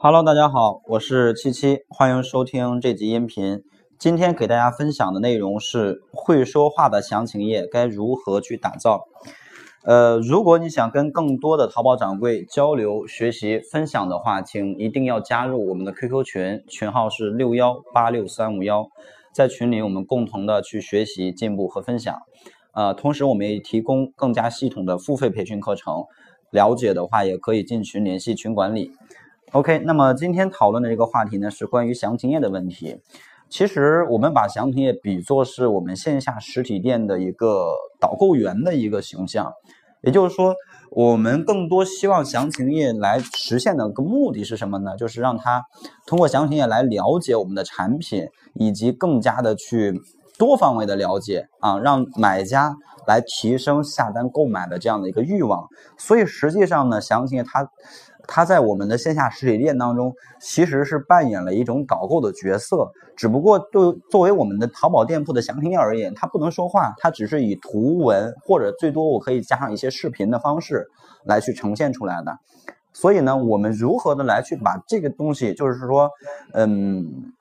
Hello，大家好，我是七七，欢迎收听这集音频。今天给大家分享的内容是会说话的详情页该如何去打造。呃，如果你想跟更多的淘宝掌柜交流、学习、分享的话，请一定要加入我们的 QQ 群，群号是六幺八六三五幺，在群里我们共同的去学习、进步和分享。呃，同时我们也提供更加系统的付费培训课程，了解的话也可以进群联系群管理。OK，那么今天讨论的这个话题呢，是关于详情页的问题。其实我们把详情页比作是我们线下实体店的一个导购员的一个形象，也就是说，我们更多希望详情页来实现的个目的是什么呢？就是让他通过详情页来了解我们的产品，以及更加的去多方位的了解啊，让买家来提升下单购买的这样的一个欲望。所以实际上呢，详情页它。它在我们的线下实体店当中，其实是扮演了一种导购的角色，只不过对作为我们的淘宝店铺的详情页而言，它不能说话，它只是以图文或者最多我可以加上一些视频的方式来去呈现出来的。所以呢，我们如何的来去把这个东西，就是说，嗯。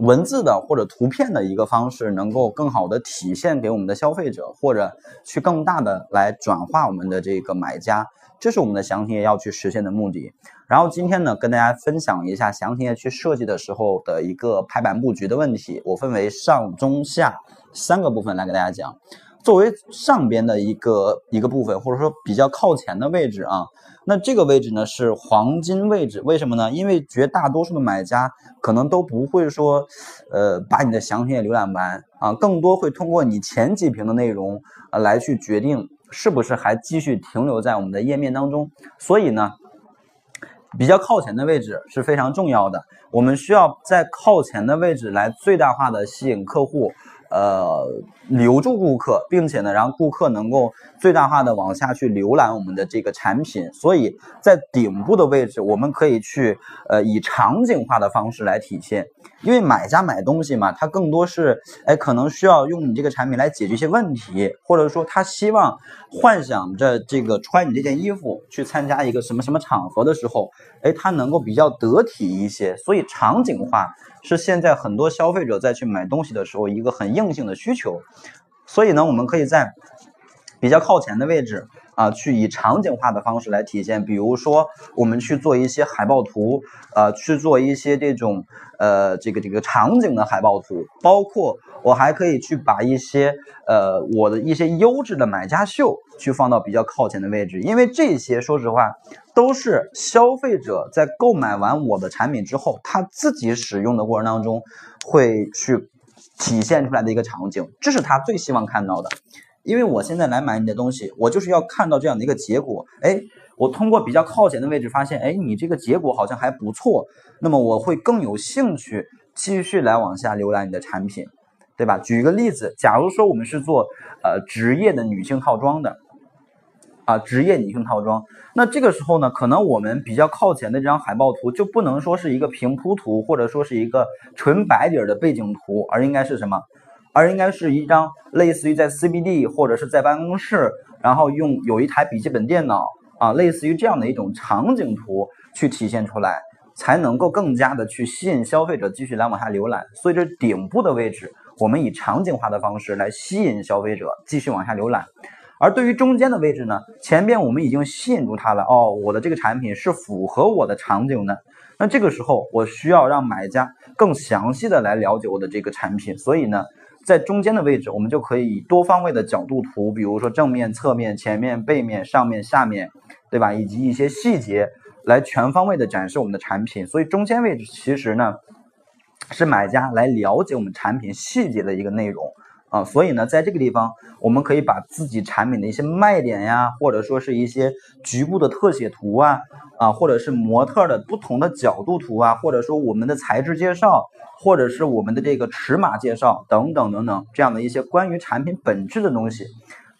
文字的或者图片的一个方式，能够更好的体现给我们的消费者，或者去更大的来转化我们的这个买家，这是我们的详情页要去实现的目的。然后今天呢，跟大家分享一下详情页去设计的时候的一个排版布局的问题，我分为上中下三个部分来给大家讲。作为上边的一个一个部分，或者说比较靠前的位置啊，那这个位置呢是黄金位置，为什么呢？因为绝大多数的买家可能都不会说，呃，把你的详情页浏览完啊，更多会通过你前几屏的内容啊来去决定是不是还继续停留在我们的页面当中。所以呢，比较靠前的位置是非常重要的，我们需要在靠前的位置来最大化的吸引客户。呃，留住顾客，并且呢，让顾客能够最大化的往下去浏览我们的这个产品。所以在顶部的位置，我们可以去呃以场景化的方式来体现。因为买家买东西嘛，他更多是哎可能需要用你这个产品来解决一些问题，或者说他希望幻想着这个穿你这件衣服去参加一个什么什么场合的时候，哎，他能够比较得体一些。所以场景化。是现在很多消费者在去买东西的时候一个很硬性的需求，所以呢，我们可以在比较靠前的位置啊，去以场景化的方式来体现。比如说，我们去做一些海报图，呃，去做一些这种呃这个这个场景的海报图，包括我还可以去把一些呃我的一些优质的买家秀去放到比较靠前的位置，因为这些说实话。都是消费者在购买完我的产品之后，他自己使用的过程当中，会去体现出来的一个场景，这是他最希望看到的。因为我现在来买你的东西，我就是要看到这样的一个结果。哎，我通过比较靠前的位置发现，哎，你这个结果好像还不错，那么我会更有兴趣继续来往下浏览你的产品，对吧？举一个例子，假如说我们是做呃职业的女性套装的。啊，职业女性套装，那这个时候呢，可能我们比较靠前的这张海报图就不能说是一个平铺图，或者说是一个纯白底儿的背景图，而应该是什么？而应该是一张类似于在 CBD 或者是在办公室，然后用有一台笔记本电脑啊，类似于这样的一种场景图去体现出来，才能够更加的去吸引消费者继续来往下浏览。所以这顶部的位置，我们以场景化的方式来吸引消费者继续往下浏览。而对于中间的位置呢，前边我们已经吸引住他了哦，我的这个产品是符合我的场景的。那这个时候我需要让买家更详细的来了解我的这个产品，所以呢，在中间的位置我们就可以以多方位的角度图，比如说正面、侧面、前面、背面、上面、下面，对吧？以及一些细节来全方位的展示我们的产品。所以中间位置其实呢，是买家来了解我们产品细节的一个内容。啊，所以呢，在这个地方，我们可以把自己产品的一些卖点呀，或者说是一些局部的特写图啊，啊，或者是模特的不同的角度图啊，或者说我们的材质介绍，或者是我们的这个尺码介绍等等等等，这样的一些关于产品本质的东西，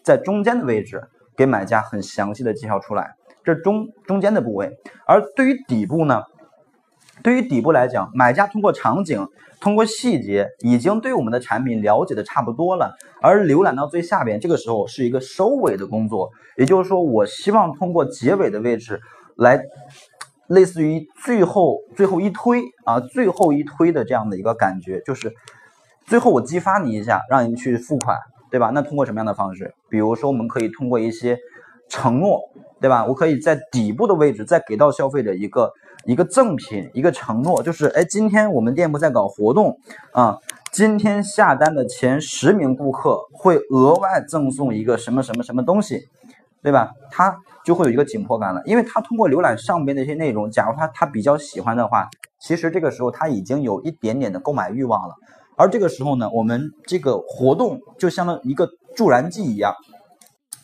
在中间的位置给买家很详细的介绍出来，这中中间的部位。而对于底部呢？对于底部来讲，买家通过场景、通过细节，已经对我们的产品了解的差不多了。而浏览到最下边，这个时候是一个收尾的工作，也就是说，我希望通过结尾的位置来类似于最后最后一推啊，最后一推的这样的一个感觉，就是最后我激发你一下，让你去付款，对吧？那通过什么样的方式？比如说，我们可以通过一些承诺，对吧？我可以在底部的位置再给到消费者一个一个赠品，一个承诺，就是哎，今天我们店铺在搞活动啊，今天下单的前十名顾客会额外赠送一个什么什么什么东西，对吧？他。就会有一个紧迫感了，因为他通过浏览上边的一些内容，假如他他比较喜欢的话，其实这个时候他已经有一点点的购买欲望了。而这个时候呢，我们这个活动就相当于一个助燃剂一样，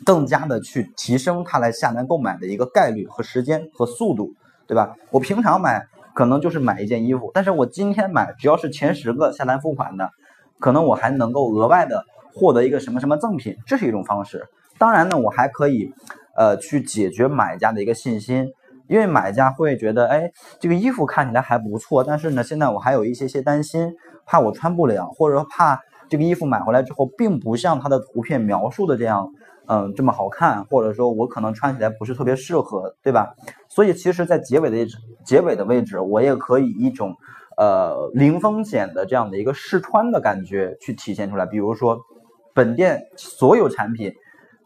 更加的去提升他来下单购买的一个概率和时间和速度，对吧？我平常买可能就是买一件衣服，但是我今天买只要是前十个下单付款的，可能我还能够额外的获得一个什么什么赠品，这是一种方式。当然呢，我还可以。呃，去解决买家的一个信心，因为买家会觉得，哎，这个衣服看起来还不错，但是呢，现在我还有一些些担心，怕我穿不了，或者说怕这个衣服买回来之后，并不像它的图片描述的这样，嗯，这么好看，或者说我可能穿起来不是特别适合，对吧？所以其实，在结尾的位置，结尾的位置，我也可以一种，呃，零风险的这样的一个试穿的感觉去体现出来，比如说，本店所有产品。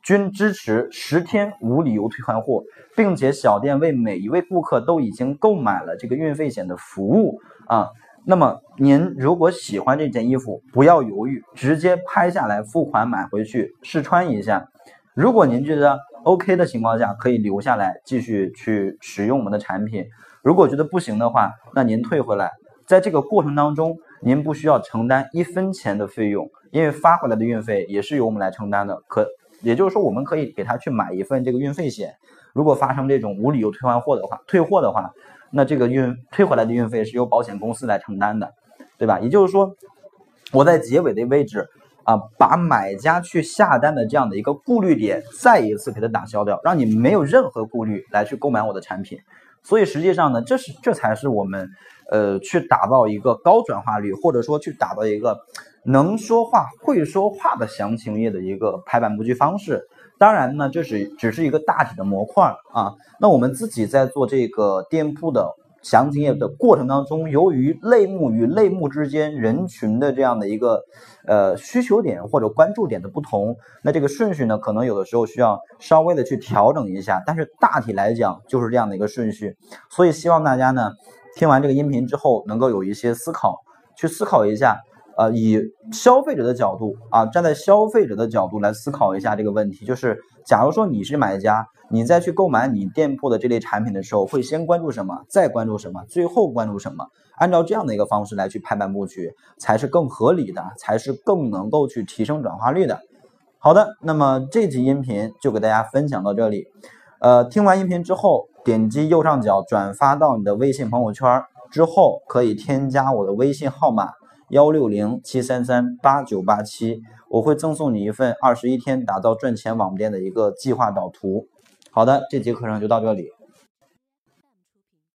均支持十天无理由退换货，并且小店为每一位顾客都已经购买了这个运费险的服务啊。那么您如果喜欢这件衣服，不要犹豫，直接拍下来付款买回去试穿一下。如果您觉得 OK 的情况下，可以留下来继续去使用我们的产品。如果觉得不行的话，那您退回来。在这个过程当中，您不需要承担一分钱的费用，因为发回来的运费也是由我们来承担的。可。也就是说，我们可以给他去买一份这个运费险，如果发生这种无理由退换货的话，退货的话，那这个运退回来的运费是由保险公司来承担的，对吧？也就是说，我在结尾的位置啊，把买家去下单的这样的一个顾虑点再一次给他打消掉，让你没有任何顾虑来去购买我的产品。所以实际上呢，这是这才是我们呃去打造一个高转化率，或者说去打造一个。能说话、会说话的详情页的一个排版布局方式，当然呢，这是只是一个大体的模块啊。那我们自己在做这个店铺的详情页的过程当中，由于类目与类目之间人群的这样的一个呃需求点或者关注点的不同，那这个顺序呢，可能有的时候需要稍微的去调整一下。但是大体来讲就是这样的一个顺序，所以希望大家呢听完这个音频之后，能够有一些思考，去思考一下。呃，以消费者的角度啊，站在消费者的角度来思考一下这个问题，就是假如说你是买家，你再去购买你店铺的这类产品的时候，会先关注什么，再关注什么，最后关注什么？按照这样的一个方式来去排版布局，才是更合理的，才是更能够去提升转化率的。好的，那么这期音频就给大家分享到这里。呃，听完音频之后，点击右上角转发到你的微信朋友圈之后，可以添加我的微信号码。幺六零七三三八九八七，我会赠送你一份二十一天打造赚钱网店的一个计划导图。好的，这节课程就到这里。